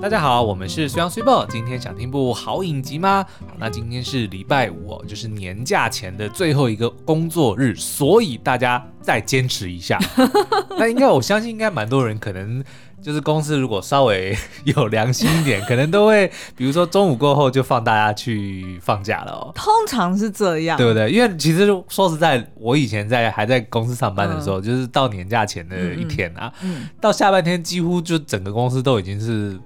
大家好，我们是虽阳虽报。今天想听部好影集吗？好，那今天是礼拜五哦，就是年假前的最后一个工作日，所以大家再坚持一下。那应该我相信，应该蛮多人可能就是公司如果稍微有良心一点，可能都会，比如说中午过后就放大家去放假了哦。通常是这样，对不对？因为其实说实在，我以前在还在公司上班的时候，嗯、就是到年假前的一天啊，嗯嗯、到下半天几乎就整个公司都已经是。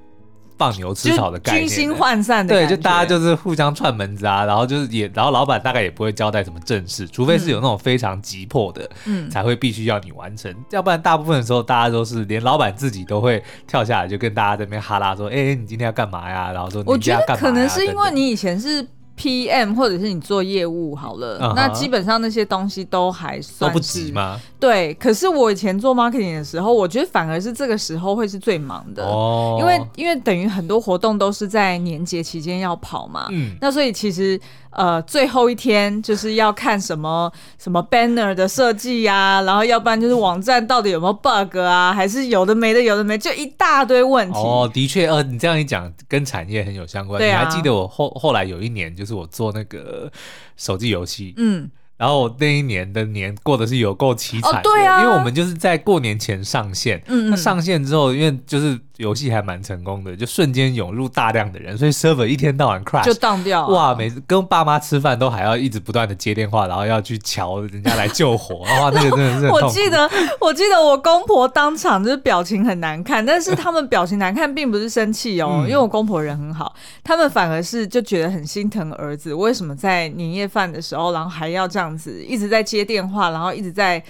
放牛吃草的概念，军心涣散的。对，就大家就是互相串门子啊，然后就是也，然后老板大概也不会交代什么正事，除非是有那种非常急迫的，嗯，才会必须要你完成，嗯、要不然大部分的时候大家都是连老板自己都会跳下来就跟大家在那边哈拉说，哎、欸，你今天要干嘛呀？然后说你今天要干嘛呀？我觉得可能是因为你以前是。PM 或者是你做业务好了，uh huh. 那基本上那些东西都还算都不急吗？对，可是我以前做 marketing 的时候，我觉得反而是这个时候会是最忙的，oh. 因为因为等于很多活动都是在年节期间要跑嘛，嗯，那所以其实。呃，最后一天就是要看什么什么 banner 的设计呀，然后要不然就是网站到底有没有 bug 啊，还是有的没的，有的没，就一大堆问题。哦，的确，呃，你这样一讲，跟产业很有相关。对啊。你还记得我后后来有一年，就是我做那个手机游戏，嗯。然后我那一年的年过得是有够凄惨的，哦，对啊，因为我们就是在过年前上线，嗯，嗯，那上线之后，因为就是游戏还蛮成功的，就瞬间涌入大量的人，所以 server 一天到晚 crash 就当掉，哇，每次跟爸妈吃饭都还要一直不断的接电话，然后要去瞧人家来救火，哇，那个真的是。我记得我记得我公婆当场就是表情很难看，但是他们表情难看并不是生气哦，嗯，因为我公婆人很好，他们反而是就觉得很心疼儿子，为什么在年夜饭的时候，然后还要这样子。一直在接电话，然后一直在，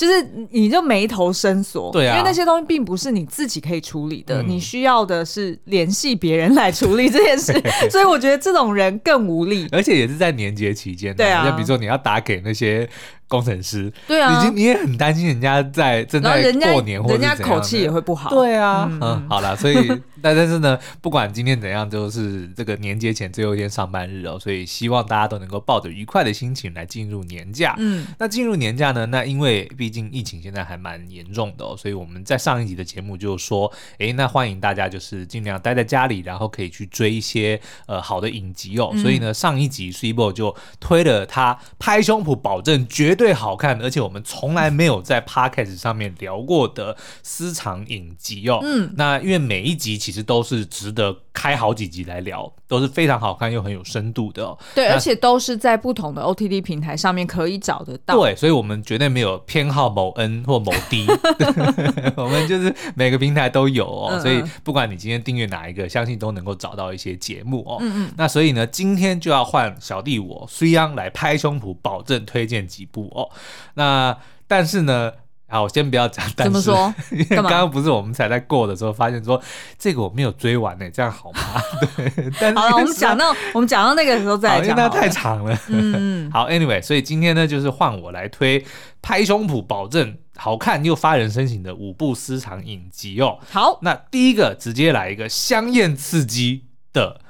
就是你就眉头深锁，对啊，因为那些东西并不是你自己可以处理的，嗯、你需要的是联系别人来处理这件事，所以我觉得这种人更无力，而且也是在年节期间，对啊，像比如说你要打给那些。工程师，对啊，已经你也很担心人家在正在过年或者人家口气也会不好。对啊，嗯，嗯，好了，所以但但是呢，不管今天怎样，就是这个年节前最后一天上班日哦，所以希望大家都能够抱着愉快的心情来进入年假。嗯，那进入年假呢，那因为毕竟疫情现在还蛮严重的哦，所以我们在上一集的节目就说，哎，那欢迎大家就是尽量待在家里，然后可以去追一些呃好的影集哦。嗯、所以呢，上一集 Cibo 就推了他拍胸脯保证绝。最好看，而且我们从来没有在 Podcast 上面聊过的私藏影集哦。嗯，那因为每一集其实都是值得开好几集来聊，都是非常好看又很有深度的哦。对，而且都是在不同的 OTT 平台上面可以找得到。对，所以我们绝对没有偏好某 N 或某 D，我们就是每个平台都有哦。所以不管你今天订阅哪一个，相信都能够找到一些节目哦。嗯嗯。那所以呢，今天就要换小弟我虽央来拍胸脯保证推荐几部。哦，那但是呢，好，我先不要讲。但是，怎么说？因为刚刚不是我们才在过的时候发现说，这个我没有追完呢，这样好吗？对。但是好了，我们讲到我们讲到那个时候再讲，那太长了。嗯，好，Anyway，所以今天呢，就是换我来推，拍胸脯保证好看又发人深省的五部私藏影集哦。好，那第一个直接来一个香艳刺激的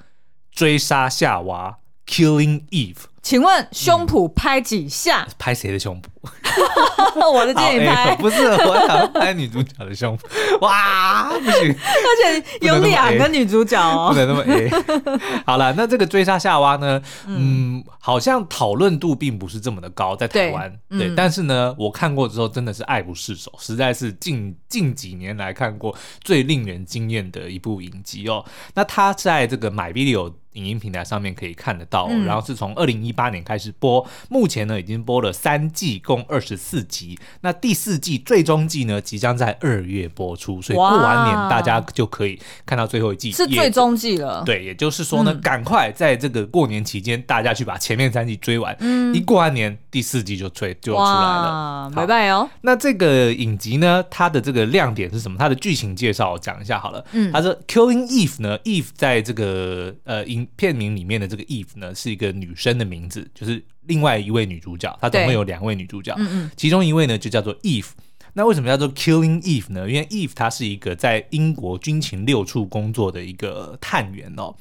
追杀夏娃，Killing Eve。请问胸脯拍几下？嗯、拍谁的胸脯？我的建议拍、欸，不是我想拍女主角的胸脯。哇，不行！而且有两个女主角哦，不能那么 A。好了，那这个追杀夏娃呢？嗯，嗯好像讨论度并不是这么的高，在台湾。对，对嗯、但是呢，我看过之后真的是爱不释手，实在是近近几年来看过最令人惊艳的一部影集哦。那它在这个 MyVideo 影音平台上面可以看得到，嗯、然后是从二零一八年开始播，目前呢已经播了三季，共二十四集。那第四季最终季呢即将在二月播出，所以过完年大家就可以看到最后一季，是最终季了。对，也就是说呢，赶、嗯、快在这个过年期间，大家去把前面三季追完。嗯，一过完年，第四季就追就出来了。拜拜哦。那这个影集呢，它的这个亮点是什么？它的剧情介绍我讲一下好了。嗯，它说 Killing Eve 呢，Eve 在这个呃影片名里面的这个 Eve 呢，是一个女生的名字，就是另外一位女主角。她总共有两位女主角，嗯嗯，其中一位呢就叫做 Eve。那为什么叫做 Killing Eve 呢？因为 Eve 他是一个在英国军情六处工作的一个探员哦。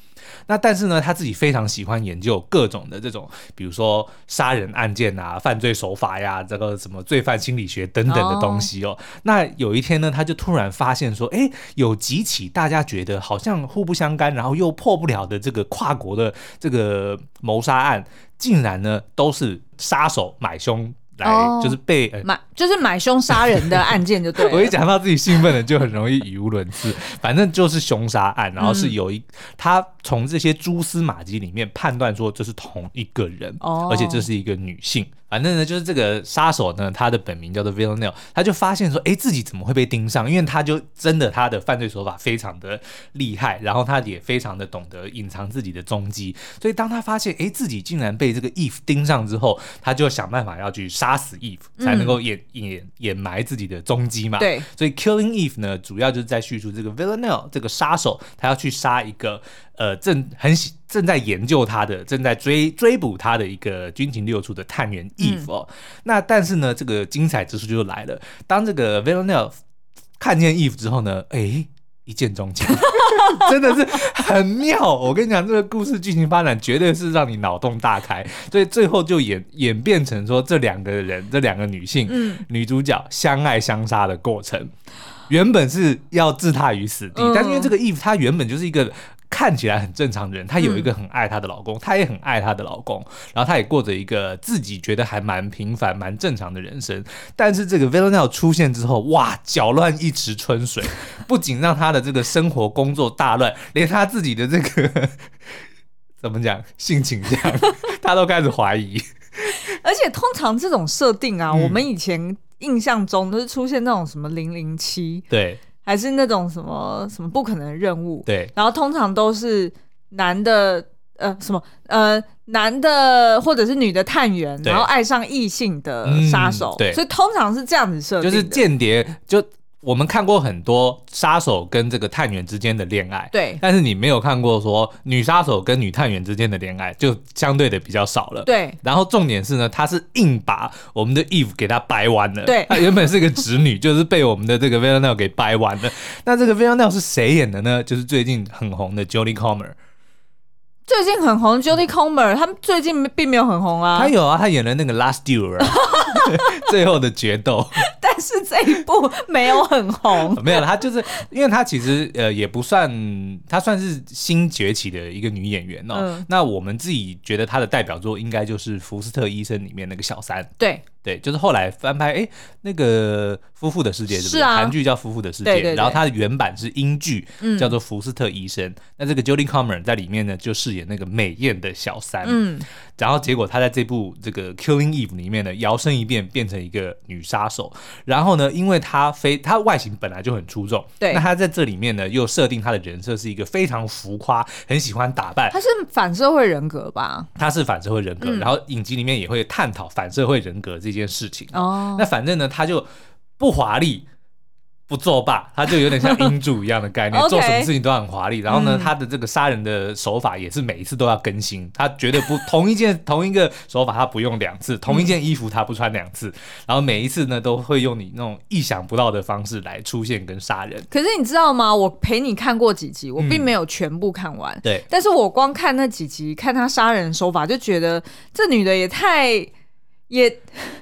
那但是呢，他自己非常喜欢研究各种的这种，比如说杀人案件啊、犯罪手法呀、这个什么罪犯心理学等等的东西哦。那有一天呢，他就突然发现说，哎，有几起大家觉得好像互不相干，然后又破不了的这个跨国的这个谋杀案，竟然呢都是杀手买凶。来就是被、哦呃、买，就是买凶杀人的案件就对了。我一讲到自己兴奋了，就很容易语无伦次。反正就是凶杀案，然后是有一、嗯、他从这些蛛丝马迹里面判断说这是同一个人，哦、而且这是一个女性。反正呢，就是这个杀手呢，他的本名叫做 Villanelle，他就发现说，哎，自己怎么会被盯上？因为他就真的他的犯罪手法非常的厉害，然后他也非常的懂得隐藏自己的踪迹。所以当他发现，哎，自己竟然被这个 Eve 盯上之后，他就想办法要去杀死 Eve，才能够掩掩掩埋自己的踪迹嘛。对。所以 Killing Eve 呢，主要就是在叙述这个 Villanelle 这个杀手，他要去杀一个。呃，正很喜正在研究他的，正在追追捕他的一个军情六处的探员 Eve 哦。嗯、那但是呢，这个精彩之处就来了。当这个 Villanelle 看见 Eve 之后呢，哎，一见钟情，真的是很妙。我跟你讲，这个故事剧情发展绝对是让你脑洞大开。所以最后就演演变成说，这两个人，这两个女性，嗯、女主角相爱相杀的过程，原本是要置她于死地，嗯、但是因为这个 Eve 她原本就是一个。看起来很正常的人，她有一个很爱她的老公，她、嗯、也很爱她的老公，然后她也过着一个自己觉得还蛮平凡、蛮正常的人生。但是这个 Villanelle 出现之后，哇，搅乱一池春水，不仅让她的这个生活工作大乱，连她自己的这个 怎么讲性倾向，她都开始怀疑。而且通常这种设定啊，嗯、我们以前印象中都是出现那种什么零零七，对。还是那种什么什么不可能的任务，对，然后通常都是男的，呃，什么呃，男的或者是女的探员，然后爱上异性的杀手，嗯，对，所以通常是这样子设定，就是间谍就。我们看过很多杀手跟这个探员之间的恋爱，对，但是你没有看过说女杀手跟女探员之间的恋爱，就相对的比较少了，对。然后重点是呢，他是硬把我们的 Eve 给他掰弯了，对，他 原本是个直女，就是被我们的这个 Villanelle 给掰弯了。那这个 Villanelle 是谁演的呢？就是最近很红的 Jodie Comer。最近很红，Jodie Comer，他们最近并没有很红啊。他有啊，他演了那个《Last Duel》，最后的决斗。但是这一部没有很红，没有，他就是因为他其实呃也不算，他算是新崛起的一个女演员哦。嗯、那我们自己觉得她的代表作应该就是《福斯特医生》里面那个小三。对。对，就是后来翻拍，哎，那个夫妇的世界，是不是？韩剧叫《夫妇的世界》，对对对，然后它的原版是英剧，嗯、叫做《福斯特医生》。那这个 Jodie Comer 在里面呢，就饰演那个美艳的小三。嗯，然后结果她在这部这个《Killing Eve》里面呢，摇身一变变成一个女杀手。然后呢，因为她非她外形本来就很出众，对，那她在这里面呢，又设定她的人设是一个非常浮夸、很喜欢打扮。她是反社会人格吧？她是反社会人格。嗯、然后影集里面也会探讨反社会人格这件事情哦，那反正呢，他就不华丽。不作罢，他就有点像英主一样的概念 做什么事情都很华丽。然后呢，嗯、他的这个杀人的手法也是每一次都要更新，他绝对不同一件 同一个手法他不用两次，同一件衣服他不穿两次，嗯、然后每一次呢都会用你那种意想不到的方式来出现跟杀人。可是你知道吗？我陪你看过几集，我并没有全部看完。嗯、对，但是我光看那几集，看他杀人手法，就觉得这女的也太。也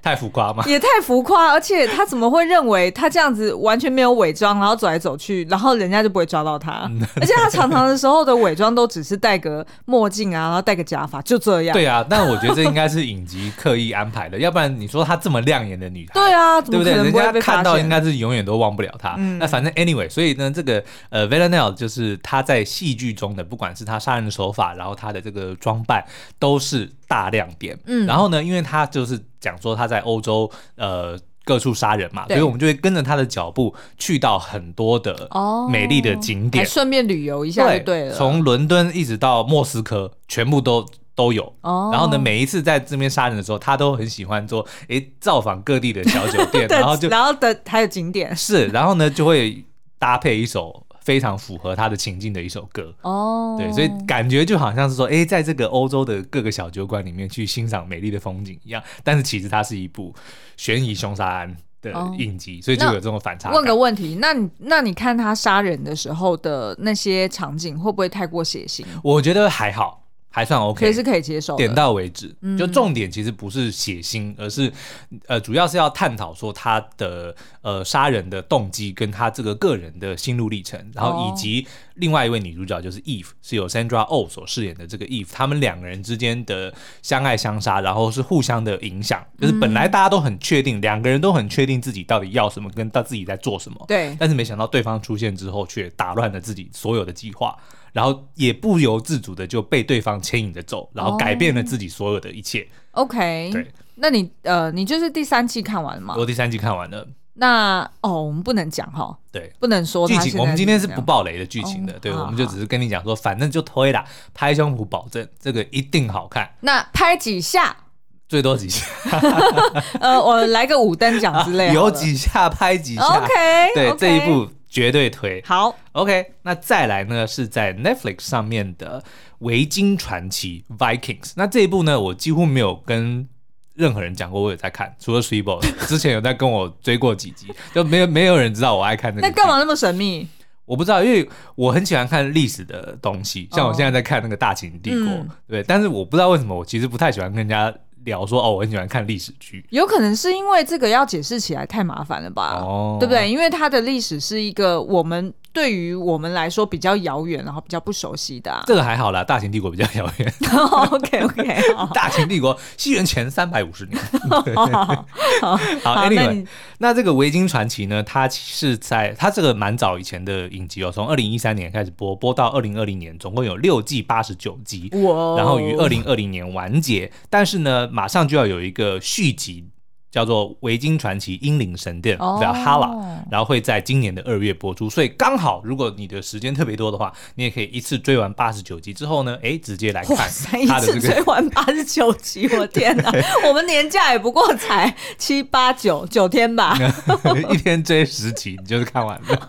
太浮夸吗？也太浮夸，而且他怎么会认为他这样子完全没有伪装，然后走来走去，然后人家就不会抓到他？而且他常常的时候的伪装都只是戴个墨镜啊，然后戴个假发，就这样。对啊，但我觉得这应该是影集刻意安排的，要不然你说她这么亮眼的女孩，对啊，对不对？人家看到应该是永远都忘不了她。嗯、那反正 anyway，所以呢，这个呃 Villanelle 就是她在戏剧中的，不管是她杀人的手法，然后她的这个装扮，都是大亮点。嗯，然后呢，因为他就是。讲说他在欧洲呃各处杀人嘛，所以我们就会跟着他的脚步去到很多的美丽的景点，顺、哦、便旅游一下就对了。从伦敦一直到莫斯科，全部都都有。哦、然后呢，每一次在这边杀人的时候，他都很喜欢说，哎，造访各地的小酒店，然后就然后的还有景点是，然后呢就会搭配一首。非常符合他的情境的一首歌哦，oh. 对，所以感觉就好像是说，哎、欸，在这个欧洲的各个小酒馆里面去欣赏美丽的风景一样。但是其实它是一部悬疑凶杀案，的影集，所以就有这种反差。问个问题，那你那你看他杀人的时候的那些场景，会不会太过血腥？我觉得还好。还算 OK，可以是可以接受，点到为止。就重点其实不是血腥，嗯、而是呃，主要是要探讨说他的呃杀人的动机跟他这个个人的心路历程，然后以及另外一位女主角就是 Eve，是由 Sandra Oh 所饰演的这个 Eve，他们两个人之间的相爱相杀，然后是互相的影响。就是本来大家都很确定，两个人都很确定自己到底要什么，跟到自己在做什么。对。但是没想到对方出现之后，却打乱了自己所有的计划。然后也不由自主的就被对方牵引着走，然后改变了自己所有的一切。Oh, OK，对，那你呃，你就是第三季看完了吗？我第三季看完了。那哦，我们不能讲哈，对，不能说剧情。我们今天是不爆雷的剧情的，oh, 对，我们就只是跟你讲说，反正就推啦，拍胸脯保证这个一定好看。那拍几下？最多几下？呃，我来个五等奖之类的，有几下拍几下。OK，对 okay 这一部。绝对推好，OK。那再来呢？是在 Netflix 上面的《维京传奇》（Vikings）。那这一部呢，我几乎没有跟任何人讲过，我有在看，除了 Sweebo 之前有在跟我追过几集，就没有没有人知道我爱看那个。那干嘛那么神秘？我不知道，因为我很喜欢看历史的东西，像我现在在看那个《大秦帝国》哦，对。但是我不知道为什么，我其实不太喜欢跟人家。聊说哦，我很喜欢看历史剧，有可能是因为这个要解释起来太麻烦了吧？哦，对不对？因为它的历史是一个我们。对于我们来说比较遥远，然后比较不熟悉的，啊，这个还好啦。大秦帝国比较遥远。OK OK，大秦帝国西元前三百五十年。好，Anyway，那这个维京传奇呢？它是在它这个蛮早以前的影集哦，从二零一三年开始播，播到二零二零年，总共有六季八十九集，哇然后于二零二零年完结。但是呢，马上就要有一个续集。叫做《维京传奇：英灵神殿》（Valhalla），然后会在今年的二月播出，所以刚好，如果你的时间特别多的话，你也可以一次追完八十九集之后呢，哎，直接来看他的这个。一次追完八十九集，我天哪！我们年假也不过才七八九九天吧，一天追十集，你就是看完了。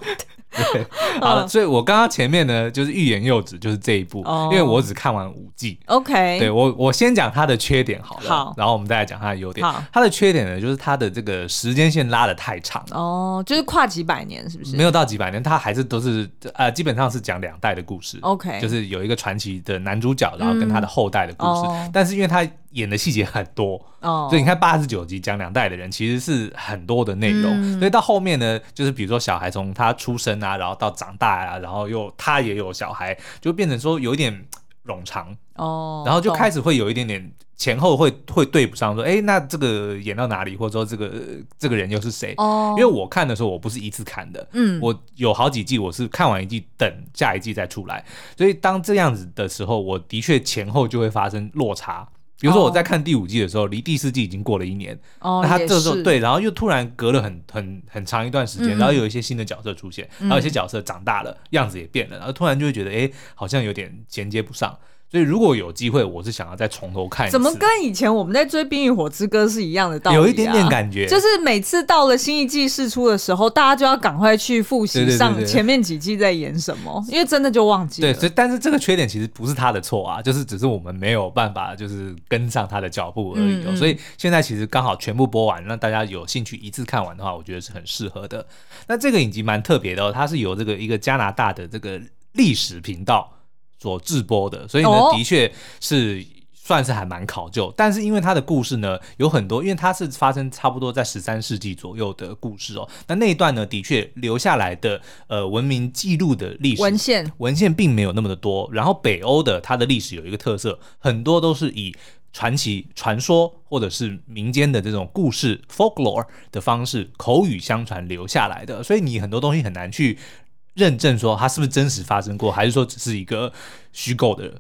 对，好了，所以我刚刚前面呢，就是欲言又止，就是这一部，因为我只看完五季。OK，对我我先讲它的缺点好了，好，然后我们再来讲它的优点。它的缺点呢，就是它的这个时间线拉的太长哦，就是跨几百年，是不是？没有到几百年，它还是都是呃，基本上是讲两代的故事。OK，就是有一个传奇的男主角，然后跟他的后代的故事，但是因为他。演的细节很多，oh. 所以你看八十九集讲两代的人，其实是很多的内容。嗯、所以到后面呢，就是比如说小孩从他出生啊，然后到长大啊，然后又他也有小孩，就变成说有一点冗长哦，oh. 然后就开始会有一点点前后会会对不上，说哎，那这个演到哪里，或者说这个这个人又是谁？哦，oh. 因为我看的时候我不是一次看的，嗯，我有好几季，我是看完一季等下一季再出来，所以当这样子的时候，我的确前后就会发生落差。比如说我在看第五季的时候，离、oh. 第四季已经过了一年，哦，那他这时候对，然后又突然隔了很很很长一段时间，嗯、然后有一些新的角色出现，然后有些角色长大了，嗯、样子也变了，然后突然就会觉得，哎，好像有点衔接不上。所以如果有机会，我是想要再从头看一次。怎么跟以前我们在追《冰与火之歌》是一样的道理啊？有一点点感觉，就是每次到了新一季试出的时候，大家就要赶快去复习上前面几季在演什么，因为真的就忘记了。对，所以但是这个缺点其实不是他的错啊，就是只是我们没有办法就是跟上他的脚步而已哦。嗯嗯。所以现在其实刚好全部播完，让大家有兴趣一次看完的话，我觉得是很适合的。那这个影集蛮特别的哦，它是由这个一个加拿大的这个历史频道。所制播的，所以呢，的确是算是还蛮考究。但是因为它的故事呢，有很多，因为它是发生差不多在十三世纪左右的故事哦。那那一段呢，的确留下来的呃文明记录的历史文献文献并没有那么的多。然后北欧的它的历史有一个特色，很多都是以传奇、传说或者是民间的这种故事 folklore 的方式口语相传留下来的，所以你很多东西很难去。认证说它是不是真实发生过，还是说只是一个虚构的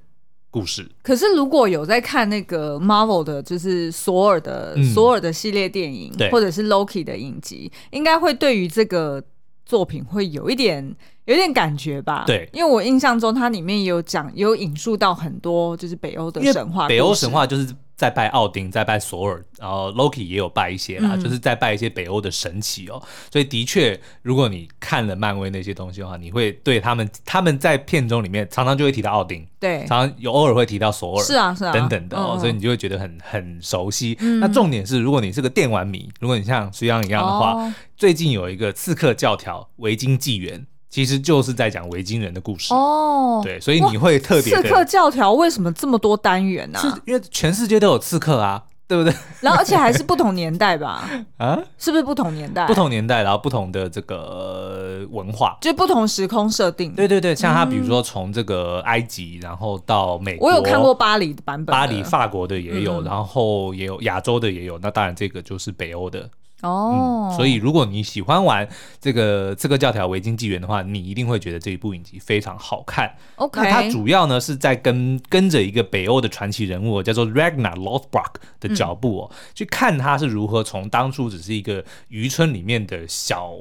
故事？可是如果有在看那个 Marvel 的，就是索尔的、嗯、索尔的系列电影，或者是 Loki 的影集，应该会对于这个作品会有一点有一点感觉吧？对，因为我印象中它里面有讲有引述到很多就是北欧的神话，北欧神话就是。在拜奥丁，在拜索尔，然后 Loki 也有拜一些啦，嗯、就是在拜一些北欧的神祇哦。所以的确，如果你看了漫威那些东西的话，你会对他们他们在片中里面常常就会提到奥丁，对，常常有偶尔会提到索尔，是啊是啊等等的哦，嗯、所以你就会觉得很很熟悉。嗯、那重点是，如果你是个电玩迷，如果你像徐阳一样的话，哦、最近有一个刺客教条维京纪元。其实就是在讲维京人的故事哦，对，所以你会特别。刺客教条为什么这么多单元呢？是因为全世界都有刺客啊，对不对？然后而且还是不同年代吧？啊，是不是不同年代？不同年代，然后不同的这个文化，就不同时空设定。对对对，像他比如说从这个埃及，然后到美国，我有看过巴黎的版本，巴黎法国的也有，然后也有亚洲的也有，那当然这个就是北欧的。哦、嗯，所以如果你喜欢玩这个刺客教条维京纪元的话，你一定会觉得这一部影集非常好看。OK，那它主要呢是在跟跟着一个北欧的传奇人物叫做 Ragnar Lothbrok 的脚步哦，嗯、去看他是如何从当初只是一个渔村里面的小。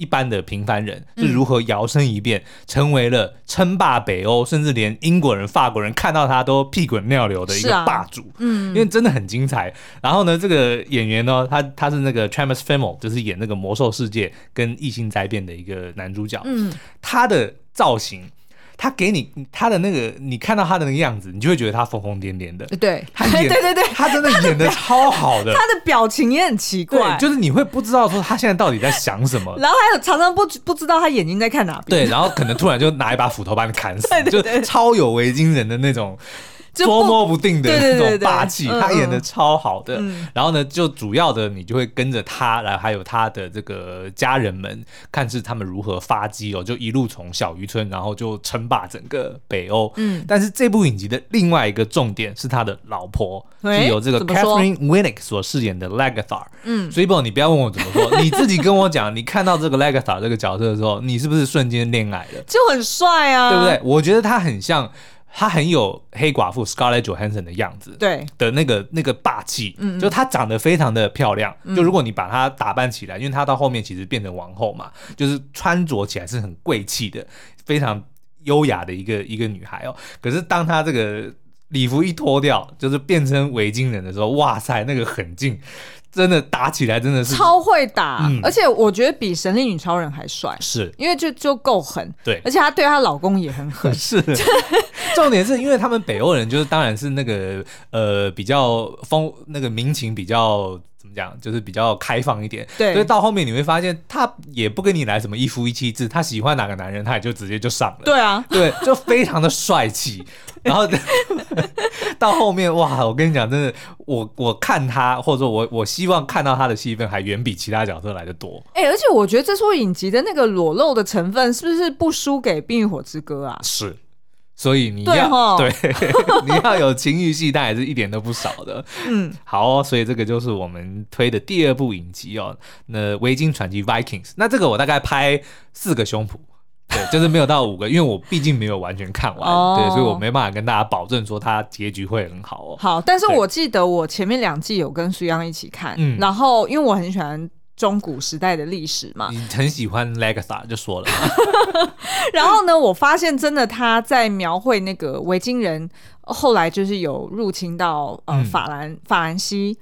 一般的平凡人是如何摇身一变，成为了称霸北欧，甚至连英国人、法国人看到他都屁滚尿流的一个霸主。嗯，因为真的很精彩。然后呢，这个演员呢，他他是那个 Travis Fimmel，就是演那个魔兽世界跟异星灾变的一个男主角。嗯，他的造型。他给你他的那个，你看到他的那个样子，你就会觉得他疯疯癫癫的。对，他演，对对对，他真的演的超好的。他的表情也很奇怪，就是你会不知道说他现在到底在想什么。然后还有常常不不知道他眼睛在看哪边。对，然后可能突然就拿一把斧头把你砍死，对对对，就超有维京人的那种。捉摸不定的那种霸气，他演的超好的。嗯、然后呢，就主要的你就会跟着他，然后还有他的这个家人们，看是他们如何发迹哦，就一路从小渔村，然后就称霸整个北欧。嗯，但是这部影集的另外一个重点是他的老婆，欸、是由这个 Catherine Winnick 所饰演的 Lagertha。嗯，所以不，你不要问我怎么说，你自己跟我讲，你看到这个 Lagertha 这个角色的时候，你是不是瞬间恋爱了？就很帅啊，对不对？我觉得他很像。他很有黑寡妇 Scarlett Johansson 的样子，对的那个那个霸气，嗯，就她长得非常的漂亮，嗯、就如果你把她打扮起来，因为她到后面其实变成王后嘛，就是穿着起来是很贵气的，非常优雅的一个一个女孩哦。可是当她这个礼服一脱掉，就是变成维京人的时候，哇塞，那个狠劲！真的打起来真的是超会打，嗯、而且我觉得比神力女超人还帅，是因为就就够狠，对，而且她对她老公也很狠，是。重点是因为他们北欧人就是当然是那个呃比较风那个民情比较。这样就是比较开放一点，对，所以到后面你会发现，他也不跟你来什么一夫一妻制，他喜欢哪个男人，他也就直接就上了，对啊，对，就非常的帅气。然后 到后面哇，我跟你讲，真的，我我看他，或者说我我希望看到他的戏份，还远比其他角色来的多。哎、欸，而且我觉得这出影集的那个裸露的成分，是不是不输给《冰与火之歌》啊？是。所以你要对，对 你要有情欲戏，但也是一点都不少的。嗯，好哦，所以这个就是我们推的第二部影集哦。那《维京传奇》（Vikings），那这个我大概拍四个胸脯，对，就是没有到五个，因为我毕竟没有完全看完，哦、对，所以我没办法跟大家保证说它结局会很好哦。好，但是我记得我前面两季有跟苏央一起看，嗯，然后因为我很喜欢。中古时代的历史嘛，你很喜欢 Lagertha 就说了。然后呢，我发现真的他在描绘那个维京人，后来就是有入侵到呃法兰、嗯、法兰西。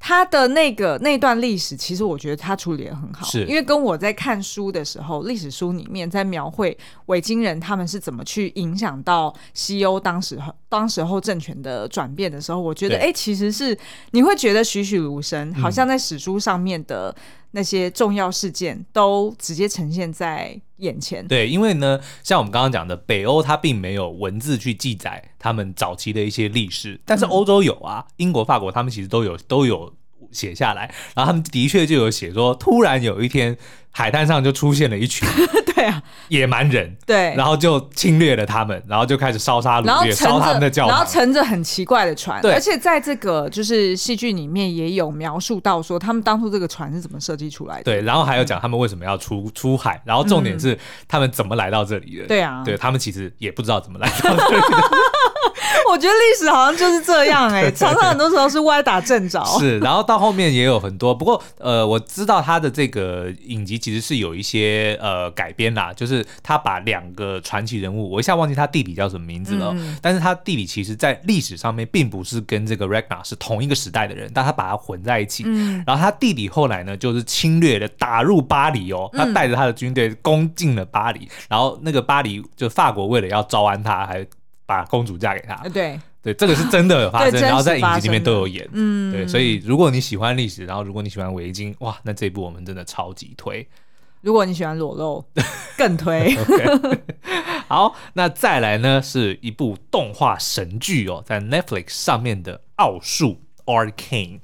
他的那个那段历史，其实我觉得他处理的很好，是。因为跟我在看书的时候，历史书里面在描绘维京人他们是怎么去影响到西欧当时当时候政权的转变的时候，我觉得哎、欸，其实是你会觉得栩栩如生，好像在史书上面的那些重要事件都直接呈现在眼前。对，因为呢，像我们刚刚讲的，北欧它并没有文字去记载他们早期的一些历史，但是欧洲有啊，嗯、英国、法国他们其实都有都有。写下来，然后他们的确就有写说，突然有一天海滩上就出现了一群，对啊，野蛮人，对，然后就侵略了他们，然后就开始烧杀掳掠，烧他们的教堂，然后乘着很奇怪的船，对，而且在这个就是戏剧里面也有描述到说，他们当初这个船是怎么设计出来的，对，然后还有讲他们为什么要出出海，然后重点是他们怎么来到这里的，对啊，对他们其实也不知道怎么来到这里的。我觉得历史好像就是这样哎、欸，常常很多时候是歪打正着。是，然后到后面也有很多，不过呃，我知道他的这个影集其实是有一些呃改编啦，就是他把两个传奇人物，我一下忘记他弟弟叫什么名字了，嗯、但是他弟弟其实在历史上面并不是跟这个 Ragnar 是同一个时代的人，但他把他混在一起。嗯，然后他弟弟后来呢，就是侵略的，打入巴黎哦，他带着他的军队攻进了巴黎，嗯、然后那个巴黎就法国为了要招安他，还。把公主嫁给他，对对，这个是真的有发生，然后在影集里面都有演，嗯，对，所以如果你喜欢历史，然后如果你喜欢围巾，哇，那这一部我们真的超级推。如果你喜欢裸露，更推。okay. 好，那再来呢是一部动画神剧哦，在 Netflix 上面的奥数 Arcane。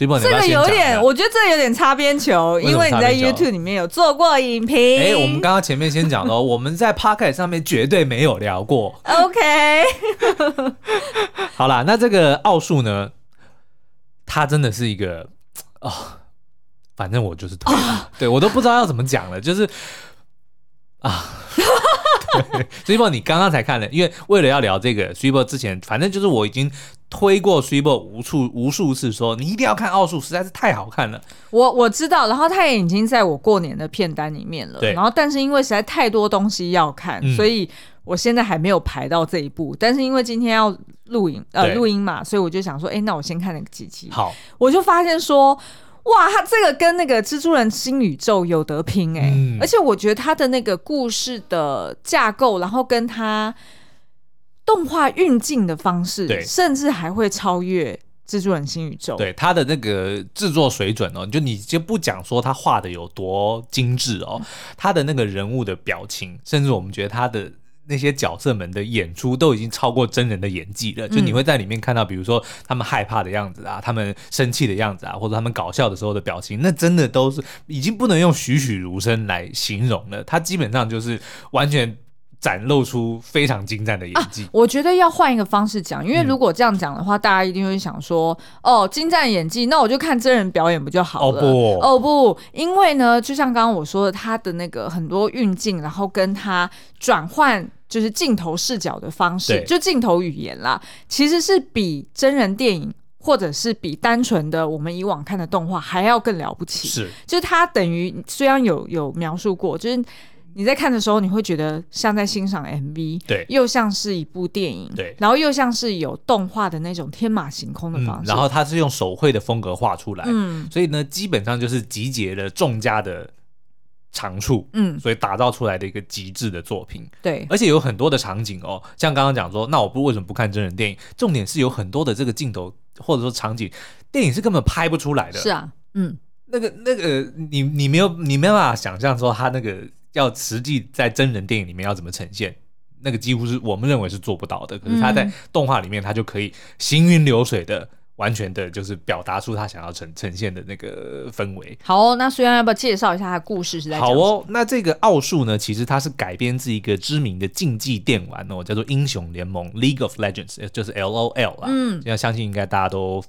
这个有点，我觉得这个有点擦边球，因为你在 YouTube 里面有做过影评。哎，我们刚刚前面先讲了，我们在 Podcast 上面绝对没有聊过。OK，好啦，那这个奥数呢，它真的是一个哦，反正我就是推，哦、对我都不知道要怎么讲了，就是啊。所以说你刚刚才看了，因为为了要聊这个 Super 之前，反正就是我已经推过 Super 无数无数次，说你一定要看奥数，实在是太好看了。我我知道，然后他也已经在我过年的片单里面了。对，然后但是因为实在太多东西要看，嗯、所以我现在还没有排到这一部。但是因为今天要录影呃录音嘛，所以我就想说，哎，那我先看那个几集。好，我就发现说。哇，他这个跟那个蜘蛛人新宇宙有得拼哎、欸，嗯、而且我觉得他的那个故事的架构，然后跟他动画运镜的方式，对甚至还会超越蜘蛛人新宇宙。对他的那个制作水准哦，就你就不讲说他画的有多精致哦，他的那个人物的表情，甚至我们觉得他的。那些角色们的演出都已经超过真人的演技了，就你会在里面看到，比如说他们害怕的样子啊，他们生气的样子啊，或者他们搞笑的时候的表情，那真的都是已经不能用栩栩如生来形容了。他基本上就是完全展露出非常精湛的演技。啊，我觉得要换一个方式讲，因为如果这样讲的话，嗯、大家一定会想说，哦，精湛演技，那我就看真人表演不就好了？哦不，哦不，因为呢，就像刚刚我说的，他的那个很多运镜，然后跟他转换。就是镜头视角的方式，就镜头语言啦，其实是比真人电影或者是比单纯的我们以往看的动画还要更了不起。是，就是它等于虽然有有描述过，就是你在看的时候，你会觉得像在欣赏 MV，对，又像是一部电影，对，然后又像是有动画的那种天马行空的方式，嗯、然后它是用手绘的风格画出来，嗯，所以呢，基本上就是集结了众家的。长处，嗯，所以打造出来的一个极致的作品，对，而且有很多的场景哦，像刚刚讲说，那我不为什么不看真人电影？重点是有很多的这个镜头或者说场景，电影是根本拍不出来的。是啊，嗯，那个那个，你你没有你没办法想象说他那个要实际在真人电影里面要怎么呈现，那个几乎是我们认为是做不到的。可是他在动画里面，他就可以行云流水的。完全的就是表达出他想要呈呈现的那个氛围。好哦，那虽然要不要介绍一下他的故事是在？好哦，那这个奥数呢，其实它是改编自一个知名的竞技电玩哦，叫做英雄联盟 （League of Legends），就是 L O L 啦。嗯，要相信应该大家都。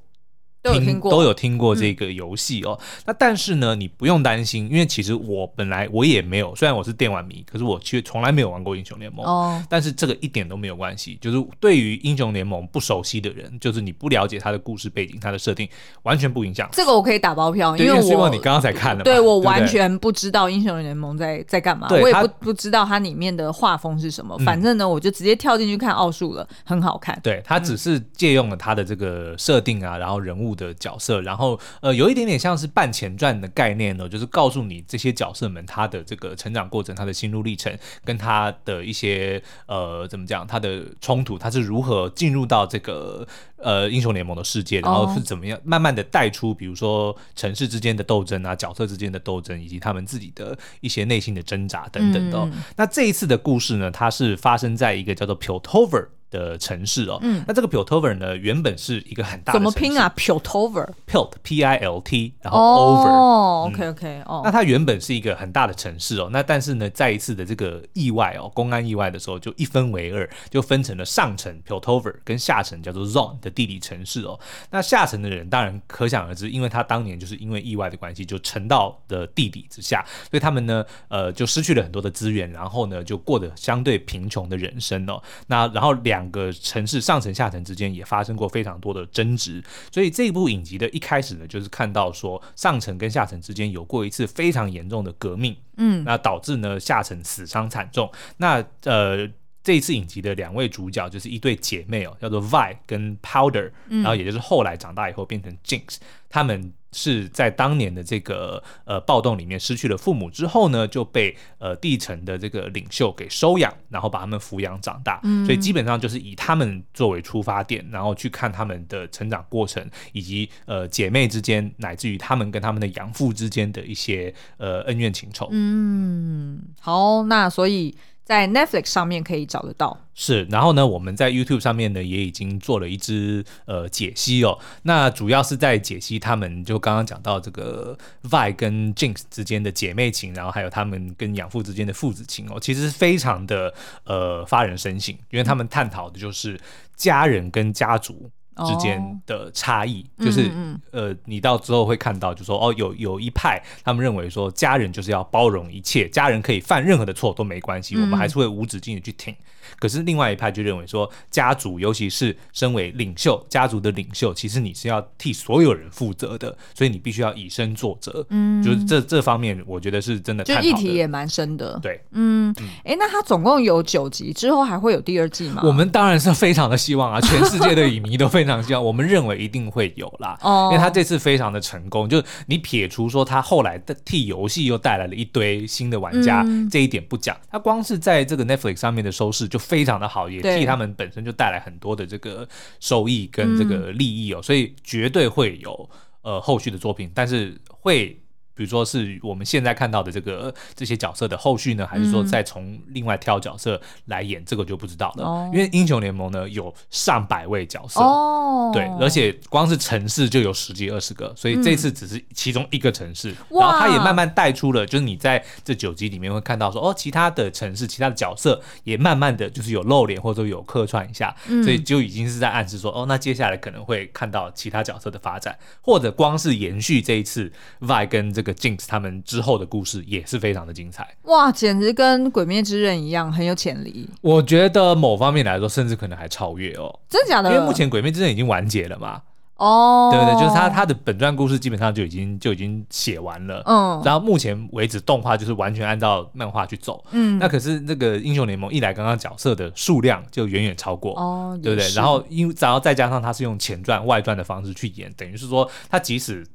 都有听过，都有听过这个游戏哦。嗯、那但是呢，你不用担心，因为其实我本来我也没有，虽然我是电玩迷，可是我却从来没有玩过英雄联盟。哦。但是这个一点都没有关系，就是对于英雄联盟不熟悉的人，就是你不了解他的故事背景、他的设定，完全不影响。这个我可以打包票，因为我希望你刚刚才看了，对我完全不知道英雄联盟在在干嘛，我也不不知道它里面的画风是什么。嗯、反正呢，我就直接跳进去看奥数了，很好看。对，他只是借用了他的这个设定啊，然后人物的角色。然后，呃，有一点点像是半前传的概念呢，就是告诉你这些角色们他的这个成长过程、他的心路历程，跟他的一些呃，怎么讲，他的冲突，他是如何进入到这个呃英雄联盟的世界，然后是怎么样慢慢的带出，比如说城市之间的斗争啊，角色之间的斗争，以及他们自己的一些内心的挣扎等等的。嗯、那这一次的故事呢，它是发生在一个叫做 Piltover 的城市哦，嗯，那这个 Piltover 呢，原本是一个很大的，怎么拼啊？Piltover，Pilt P I L T，然后 Over，哦，OK OK，哦，那它原本是一个很大的城市哦，那但是呢，在一次的这个意外哦，公安意外的时候，就一分为二，就分成了上层 Piltover 跟下层叫做 Zone 的地理城市哦。那下层的人当然可想而知，因为他当年就是因为意外的关系，就沉到的地底之下，所以他们呢，呃，就失去了很多的资源，然后呢，就过得相对贫穷的人生哦。那然后两两个城市上层下层之间也发生过非常多的争执，所以这部影集的一开始呢，就是看到说上层跟下层之间有过一次非常严重的革命，嗯，那导致呢下层死伤惨重，那呃。这一次影集的两位主角就是一对姐妹哦，叫做 Vi 跟 Powder，然后也就是后来长大以后变成 Jinx，他们是在当年的这个呃暴动里面失去了父母之后呢，就被呃地层的这个领袖给收养，然后把他们抚养长大，所以基本上就是以他们作为出发点，然后去看他们的成长过程，以及呃姐妹之间，乃至于他们跟他们的养父之间的一些呃恩怨情仇。嗯，好，那所以。在 Netflix 上面可以找得到，是。然后呢，我们在 YouTube 上面呢也已经做了一支呃解析哦。那主要是在解析他们就刚刚讲到这个 Vi 跟 Jinx 之间的姐妹情，然后还有他们跟养父之间的父子情哦，其实非常的呃发人深省，因为他们探讨的就是家人跟家族。之间的差异，哦、就是嗯嗯呃，你到之后会看到，就说哦，有有一派他们认为说，家人就是要包容一切，家人可以犯任何的错都没关系，嗯、我们还是会无止境的去挺。可是另外一派就认为说，家族尤其是身为领袖，家族的领袖，其实你是要替所有人负责的，所以你必须要以身作则。嗯，就是这这方面，我觉得是真的。就议题也蛮深的。对，嗯，哎、嗯，那它总共有九集，之后还会有第二季吗？我们当然是非常的希望啊，全世界的影迷都非常希望。我们认为一定会有啦，哦，因为他这次非常的成功，就是你撇除说他后来的替游戏又带来了一堆新的玩家、嗯、这一点不讲，他光是在这个 Netflix 上面的收视就非常的好，也替他们本身就带来很多的这个收益跟这个利益哦，嗯、所以绝对会有呃后续的作品，但是会。比如说是我们现在看到的这个这些角色的后续呢，还是说再从另外挑角色来演，这个就不知道了。哦、因为英雄联盟呢有上百位角色，哦、对，而且光是城市就有十几二十个，所以这次只是其中一个城市，嗯、然后他也慢慢带出了，就是你在这九集里面会看到说，哦，其他的城市、其他的角色也慢慢的就是有露脸或者有客串一下，嗯、所以就已经是在暗示说，哦，那接下来可能会看到其他角色的发展，或者光是延续这一次 Vi 跟这个。Jinx 他们之后的故事也是非常的精彩，哇，简直跟《鬼灭之刃》一样，很有潜力。我觉得某方面来说，甚至可能还超越哦。真的假的？因为目前《鬼灭之刃》已经完结了嘛。哦，对对，就是他他的本传故事基本上就已经就已经写完了。嗯，然后目前为止动画就是完全按照漫画去走。嗯，那可是那个英雄联盟一来，刚刚角色的数量就远远超过。哦，对不对？然后因然后再加上他是用前传外传的方式去演，等于是说他即使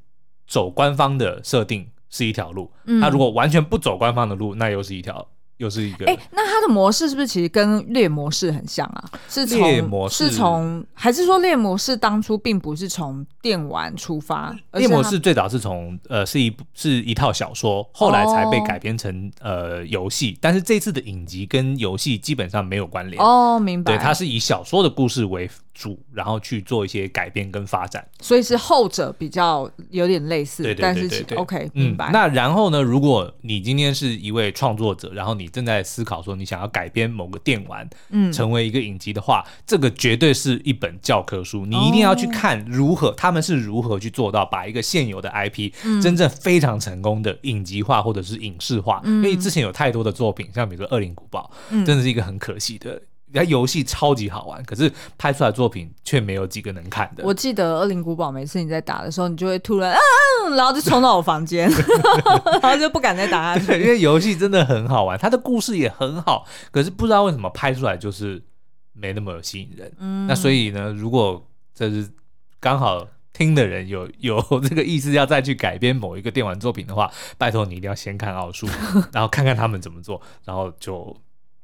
走官方的设定。是一条路，他如果完全不走官方的路，那又是一条。又是一个哎，那它的模式是不是其实跟猎魔士很像啊？是从猎魔士是从还是说猎魔士当初并不是从电玩出发？猎魔士最早是从呃是一是一套小说，后来才被改编成、哦、呃游戏。但是这次的影集跟游戏基本上没有关联哦，明白？对，它是以小说的故事为主，然后去做一些改变跟发展，所以是后者比较有点类似。对对对对，对，对，OK，明白、嗯。那然后呢？如果你今天是一位创作者，然后你你正在思考说，你想要改编某个电玩，嗯，成为一个影集的话，这个绝对是一本教科书。你一定要去看如何他们是如何去做到把一个现有的 IP 真正非常成功的影集化或者是影视化。因为之前有太多的作品，像比如说《恶灵古堡》，真的是一个很可惜的。它游戏超级好玩，可是拍出来作品却没有几个能看的。我记得《恶灵古堡》，每次你在打的时候，你就会突然啊，然后就冲到我房间，然后就不敢再打下去。因为游戏真的很好玩，它的故事也很好，可是不知道为什么拍出来就是没那么有吸引人。嗯，那所以呢，如果这是刚好听的人有 有这个意思要再去改编某一个电玩作品的话，拜托你一定要先看奥数，然后看看他们怎么做，然后就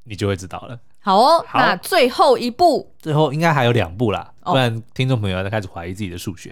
你就会知道了。好哦，好，那最后一步，最后应该还有两步啦，不然听众朋友要开始怀疑自己的数学。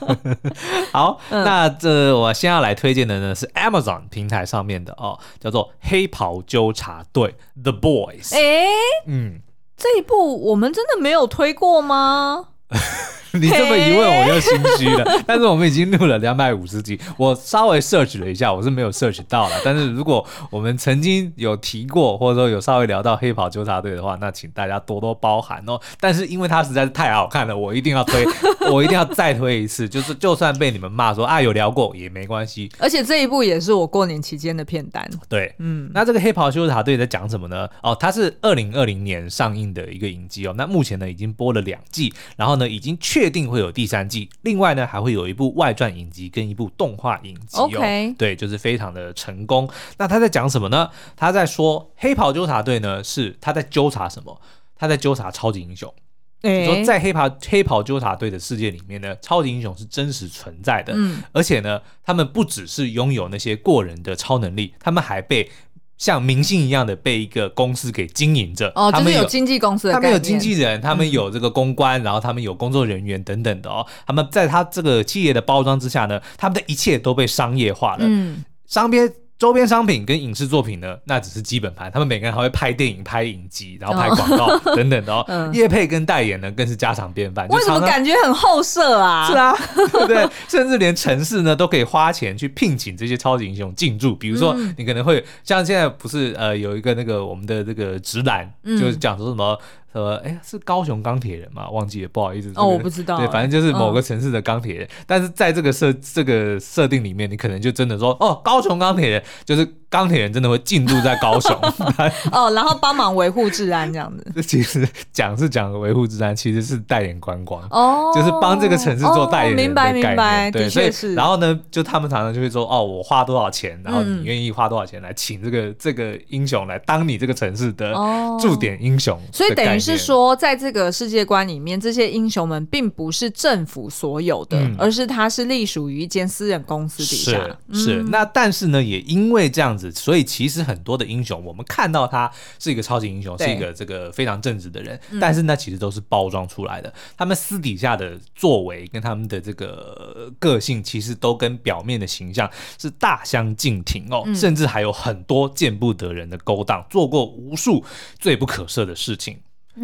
好，嗯、那这我先要来推荐的呢是 Amazon 平台上面的哦，叫做《黑袍纠察队》The Boys。哎、欸，嗯，这一部我们真的没有推过吗？你这么一问，我就心虚了。但是我们已经录了两百五十集，我稍微 search 了一下，我是没有 search 到了。但是如果我们曾经有提过，或者说有稍微聊到黑袍纠察队的话，那请大家多多包涵哦。但是因为它实在是太好看了，我一定要推，我一定要再推一次。就是就算被你们骂说啊有聊过也没关系。而且这一部也是我过年期间的片单。对，嗯，那这个黑袍纠察队在讲什么呢？哦，它是二零二零年上映的一个影集哦。那目前呢已经播了两季，然后呢已经确定会有第三季。另外呢还会有一部外传影集跟一部动画影集哦。Okay. 对，就是非常的成功。那他在讲什么呢？他在说黑袍纠察队呢是他在纠察什么？他在纠察超级英雄。你、说在黑袍黑袍纠察队的世界里面呢，超级英雄是真实存在的。嗯，而且呢，他们不只是拥有那些过人的超能力，他们还被。像明星一样的被一个公司给经营着，哦，他们有经纪公司的，他们有经纪人，他们有这个公关，嗯、然后他们有工作人员等等的哦。他们在他这个企业的包装之下呢，他们的一切都被商业化了。嗯，商边。周边商品跟影视作品呢，那只是基本盘。他们每个人还会拍电影、拍影集，然后拍广告等等的哦。业、嗯、配跟代言呢，更是家常便饭。为什么感觉很后设啊？是啊，对不对？甚至连城市呢，都可以花钱去聘请这些超级英雄进驻。比如说，你可能会、嗯、像现在不是呃有一个那个我们的这个直男，嗯、就是讲说什么。呃，哎，是高雄钢铁人吗？忘记了，不好意思。哦，我不知道。对，反正就是某个城市的钢铁人。嗯、但是在这个设这个设定里面，你可能就真的说，哦，高雄钢铁人就是钢铁人，真的会进驻在高雄。哦，然后帮忙维护治安这样子。这其实讲是讲维护治安，其实是带点观光。哦。就是帮这个城市做代言人的概念。哦、明白明白。对，所以然后呢，就他们常常就会说，哦，我花多少钱，然后你愿意花多少钱来请这个、嗯、这个英雄来当你这个城市的驻点英雄。所以等于。是说，在这个世界观里面，这些英雄们并不是政府所有的，嗯、而是他是隶属于一间私人公司底下。是，那但是呢，也因为这样子，所以其实很多的英雄，我们看到他是一个超级英雄，是一个这个非常正直的人，嗯、但是那其实都是包装出来的。他们私底下的作为跟他们的这个个性，其实都跟表面的形象是大相径庭哦，嗯、甚至还有很多见不得人的勾当，做过无数罪不可赦的事情。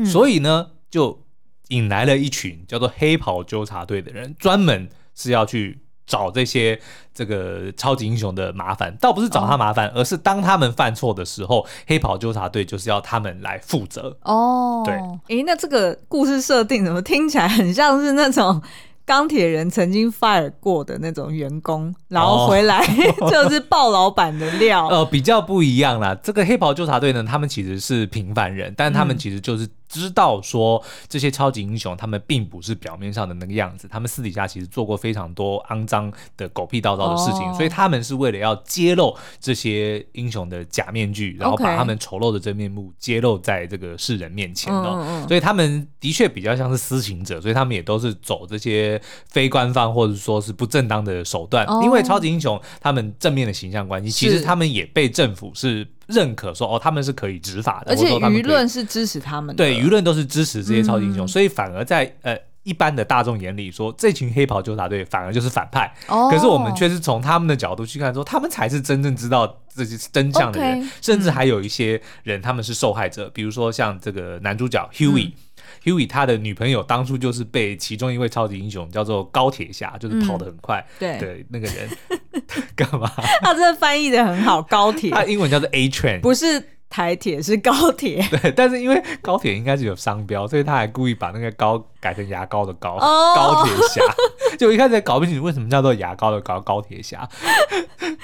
所以呢，就引来了一群叫做黑袍纠察队的人，专门是要去找这些这个超级英雄的麻烦。倒不是找他麻烦，哦、而是当他们犯错的时候，黑袍纠察队就是要他们来负责。哦，对。诶，那这个故事设定怎么听起来很像是那种？钢铁人曾经 fire 过的那种员工，然后回来 就是爆老板的料。呃，比较不一样啦。这个黑袍纠察队呢，他们其实是平凡人，但他们其实就是。知道说这些超级英雄，他们并不是表面上的那个样子，他们私底下其实做过非常多肮脏的狗屁倒灶的事情，所以他们是为了要揭露这些英雄的假面具，然后把他们丑陋的真面目揭露在这个世人面前哦。所以他们的确比较像是私刑者，所以他们也都是走这些非官方或者说是不正当的手段。因为超级英雄他们正面的形象关系，其实他们也被政府是。认可说哦，他们是可以执法的，而且舆论是支持他们的。对，舆论都是支持这些超级英雄，嗯、所以反而在呃一般的大众眼里说，这群黑袍纠察队反而就是反派。哦、可是我们却是从他们的角度去看，说他们才是真正知道这些真相的人甚至还有一些人他们是受害者，嗯、比如说像这个男主角 Hughie。嗯 Hughie 他的女朋友当初就是被其中一位超级英雄叫做高铁侠，就是跑得很快的那个人 干、嗯、嘛？他真的翻译的很好，高铁。他英文叫做 A Train，不是台铁，是高铁。对，但是因为高铁应该是有商标，所以他还故意把那个高改成牙膏的膏，哦、高铁侠。就一开始搞不清楚为什么叫做牙膏的膏，高铁侠。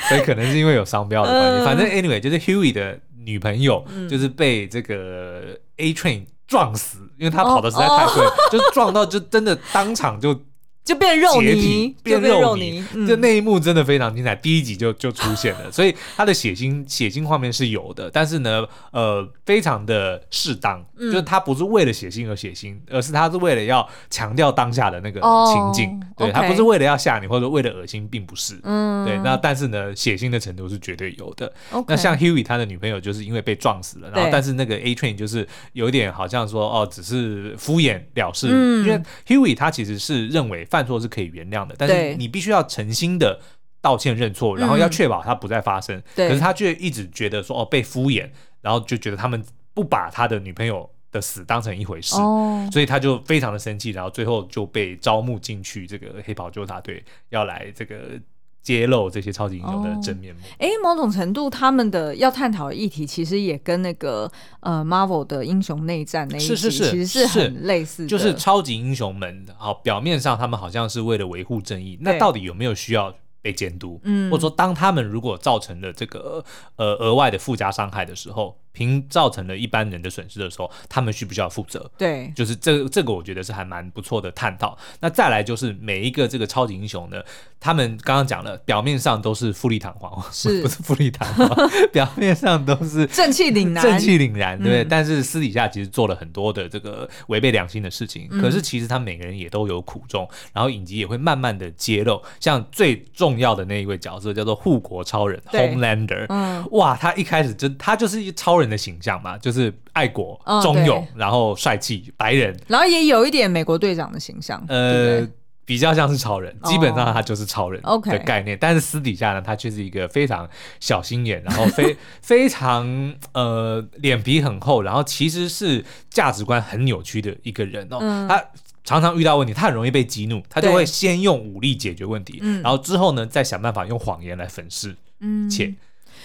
所以可能是因为有商标的关系。嗯、反正 anyway，就是 Hughie 的女朋友就是被这个 A Train。撞死，因为他跑的实在太快，oh, oh. 就撞到，就真的当场就。就变肉泥，变肉泥，这那一幕真的非常精彩。第一集就就出现了，所以他的血腥血腥画面是有的，但是呢，呃，非常的适当，就是他不是为了血腥而血腥，而是他是为了要强调当下的那个情境。对，他不是为了要吓你或者为了恶心，并不是。嗯，对。那但是呢，血腥的程度是绝对有的。那像 Hughie 他的女朋友就是因为被撞死了，然后但是那个 A Train 就是有点好像说哦，只是敷衍了事，因为 Hughie 他其实是认为。犯错是可以原谅的，但是你必须要诚心的道歉认错，然后要确保它不再发生。可是他却一直觉得说哦，被敷衍，然后就觉得他们不把他的女朋友的死当成一回事，哦、所以他就非常的生气，然后最后就被招募进去这个黑袍纠察队，要来这个。揭露这些超级英雄的真面目。哎、哦，某种程度，他们的要探讨的议题，其实也跟那个呃，Marvel 的英雄内战那一集，其实是很类似的。就是超级英雄们，好，表面上他们好像是为了维护正义，那到底有没有需要被监督？嗯，或者说，当他们如果造成了这个呃额外的附加伤害的时候，凭造成了一般人的损失的时候，他们需不需要负责？对，就是这这个，我觉得是还蛮不错的探讨。那再来就是每一个这个超级英雄呢，他们刚刚讲了，表面上都是富丽堂皇，是不是富丽堂皇？表面上都是正气凛然，正气凛然，对不对？嗯、但是私底下其实做了很多的这个违背良心的事情。嗯、可是其实他们每个人也都有苦衷，然后影集也会慢慢的揭露。像最重要的那一位角色叫做护国超人 Homelander，嗯，哇，他一开始就他就是一超人。人的形象嘛，就是爱国、忠勇，然后帅气、白人，然后也有一点美国队长的形象，呃，比较像是超人，基本上他就是超人的概念。但是私底下呢，他却是一个非常小心眼，然后非非常呃脸皮很厚，然后其实是价值观很扭曲的一个人哦。他常常遇到问题，他很容易被激怒，他就会先用武力解决问题，然后之后呢，再想办法用谎言来粉饰。嗯，且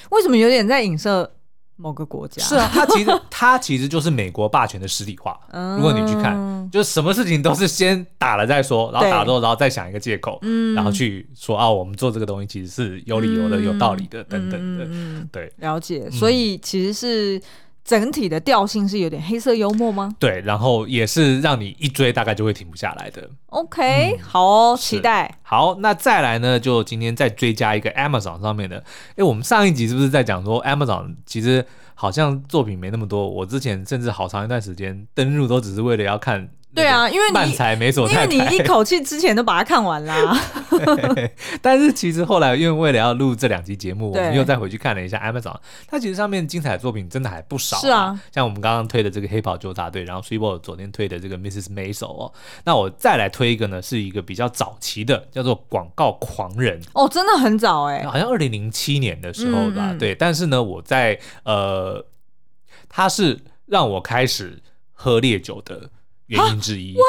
为什么有点在影射？某个国家是啊，他其实他其实就是美国霸权的实体化。嗯、如果你去看，就是什么事情都是先打了再说，然后打了之后，然后再想一个借口，嗯、然后去说啊，我们做这个东西其实是有理由的、嗯、有道理的等等的。嗯、对，了解。所以其实是。整体的调性是有点黑色幽默吗？对，然后也是让你一追大概就会停不下来的。OK，、嗯、好哦，期待。好，那再来呢？就今天再追加一个 Amazon 上面的。哎，我们上一集是不是在讲说 Amazon 其实好像作品没那么多？我之前甚至好长一段时间登录都只是为了要看。对啊，因为漫才没所太太，因为你一口气之前都把它看完啦。但是其实后来，因为为了要录这两集节目，我们又再回去看了一下 Amazon，它其实上面精彩的作品真的还不少。是啊，像我们刚刚推的这个黑袍纠察队，然后 Sweetball 昨天推的这个 Mrs. Maisel 哦，那我再来推一个呢，是一个比较早期的，叫做广告狂人。哦，真的很早哎，好像二零零七年的时候吧。嗯嗯对，但是呢，我在呃，它是让我开始喝烈酒的。原因之一，哇，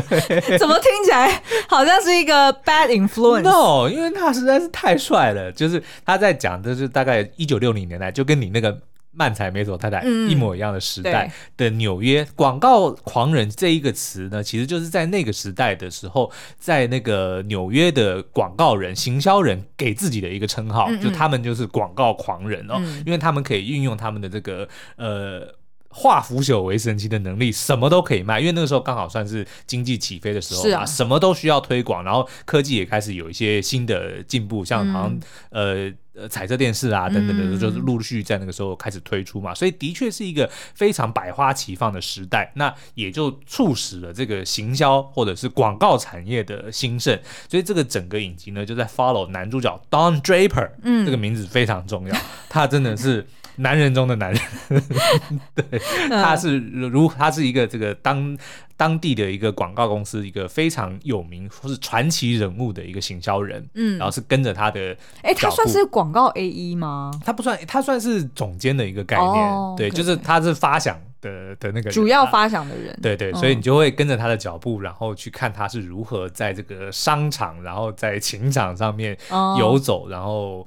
怎么听起来好像是一个 bad influence？No，因为他实在是太帅了。就是他在讲就是大概一九六零年代，就跟你那个漫才美索太太一模一样的时代的纽约广告狂人这一个词呢，其实就是在那个时代的时候，在那个纽约的广告人、行销人给自己的一个称号，就他们就是广告狂人哦，因为他们可以运用他们的这个呃。化腐朽为神奇的能力，什么都可以卖，因为那个时候刚好算是经济起飞的时候嘛，是啊，什么都需要推广，然后科技也开始有一些新的进步，像好像、嗯、呃呃彩色电视啊等等的，嗯、就是陆续在那个时候开始推出嘛，所以的确是一个非常百花齐放的时代，那也就促使了这个行销或者是广告产业的兴盛，所以这个整个影集呢就在 follow 男主角 Don Draper，嗯，这个名字非常重要，他真的是。男人中的男人，对，他是如他是一个这个当当地的一个广告公司一个非常有名或是传奇人物的一个行销人，嗯，然后是跟着他的，哎，他算是广告 A E 吗？他不算，他算是总监的一个概念，哦、对，就是他是发想的的那个主要发想的人，对对，所以你就会跟着他的脚步，然后去看他是如何在这个商场，然后在情场上面游走，哦、然后。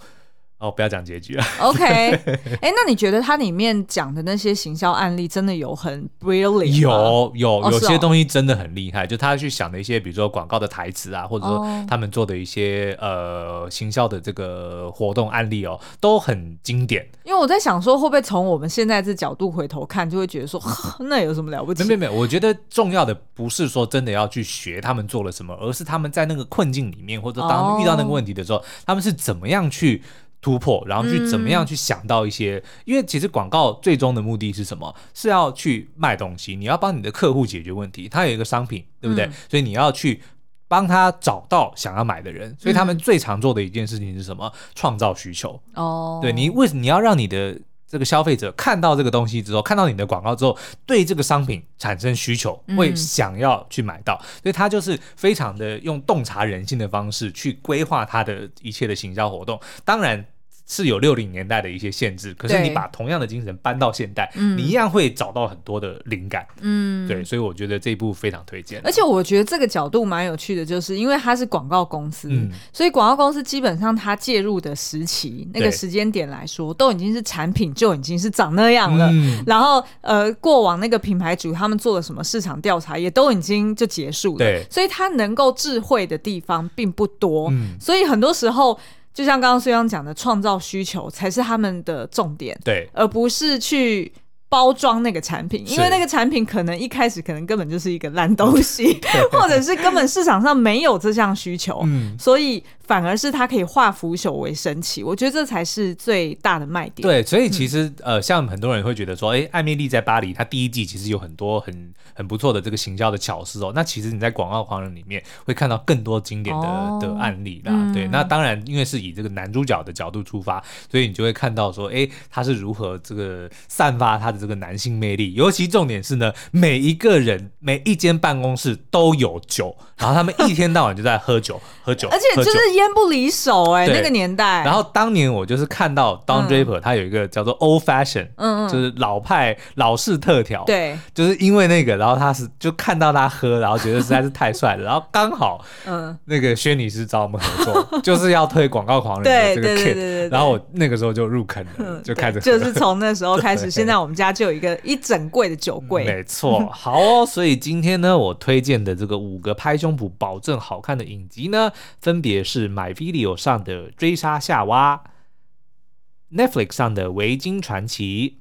哦，不要讲结局啊。OK，哎，那你觉得它里面讲的那些行销案例真的有很 brilliant？有有有些东西真的很厉害，就他去想的一些，比如说广告的台词啊，或者说他们做的一些呃行销的这个活动案例哦，都很经典。因为我在想说，会不会从我们现在这角度回头看，就会觉得说，那有什么了不起？没有没有，我觉得重要的不是说真的要去学他们做了什么，而是他们在那个困境里面，或者当遇到那个问题的时候，他们是怎么样去。突破，然后去怎么样去想到一些，嗯、因为其实广告最终的目的是什么？是要去卖东西，你要帮你的客户解决问题。他有一个商品，对不对？嗯、所以你要去帮他找到想要买的人。所以他们最常做的一件事情是什么？创造需求。哦，对，你为什么你要让你的这个消费者看到这个东西之后，看到你的广告之后，对这个商品产生需求，会想要去买到，嗯、所以他就是非常的用洞察人性的方式去规划他的一切的行销活动。当然，是有六零年代的一些限制，可是你把同样的精神搬到现代，你一样会找到很多的灵感。嗯，对，所以我觉得这一部非常推荐。而且我觉得这个角度蛮有趣的，就是因为它是广告公司，嗯、所以广告公司基本上它介入的时期那个时间点来说，都已经是产品就已经是长那样了。嗯、然后呃，过往那个品牌主他们做了什么市场调查，也都已经就结束了。对，所以它能够智慧的地方并不多。嗯，所以很多时候。就像刚刚苏央讲的，创造需求才是他们的重点，对，而不是去包装那个产品，因为那个产品可能一开始可能根本就是一个烂东西，或者是根本市场上没有这项需求，嗯，所以。反而是它可以化腐朽为神奇，我觉得这才是最大的卖点。对，所以其实、嗯、呃，像很多人会觉得说，哎，艾米丽在巴黎，它第一季其实有很多很很不错的这个行销的巧思哦。那其实你在广告狂人里面会看到更多经典的、哦、的案例啦。对，那当然因为是以这个男主角的角度出发，所以你就会看到说，哎，他是如何这个散发他的这个男性魅力。尤其重点是呢，每一个人每一间办公室都有酒，然后他们一天到晚就在喝酒，喝酒，而且就是。烟不离手哎、欸，那个年代。然后当年我就是看到 Don Draper，他有一个叫做 Old Fashion，嗯嗯，就是老派老式特调，对，就是因为那个，然后他是就看到他喝，然后觉得实在是太帅了，然后刚好，嗯，那个薛女士找我们合作，就是要推广告狂人的这个 kit，然后我那个时候就入坑了，就开始，就是从那时候开始，现在我们家就有一个一整柜的酒柜，没错。好哦，所以今天呢，我推荐的这个五个拍胸脯保证好看的影集呢，分别是。MyVideo 上的追杀夏娃，Netflix 上的维京传奇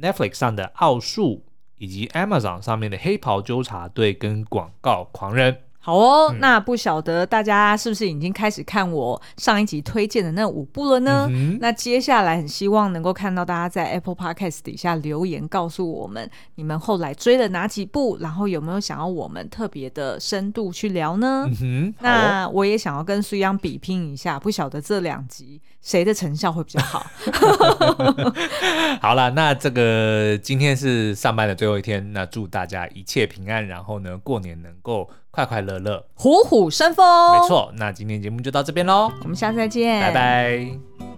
，Netflix 上的奥数，以及 Amazon 上面的黑袍纠察队跟广告狂人。好哦，嗯、那不晓得大家是不是已经开始看我上一集推荐的那五部了呢？嗯、那接下来很希望能够看到大家在 Apple Podcast 底下留言，告诉我们你们后来追了哪几部，然后有没有想要我们特别的深度去聊呢？嗯、那我也想要跟苏央比拼一下，不晓得这两集谁的成效会比较好。好了，那这个今天是上班的最后一天，那祝大家一切平安，然后呢，过年能够。快快乐乐，虎虎生风。没错，那今天节目就到这边喽，我们下次再见，拜拜。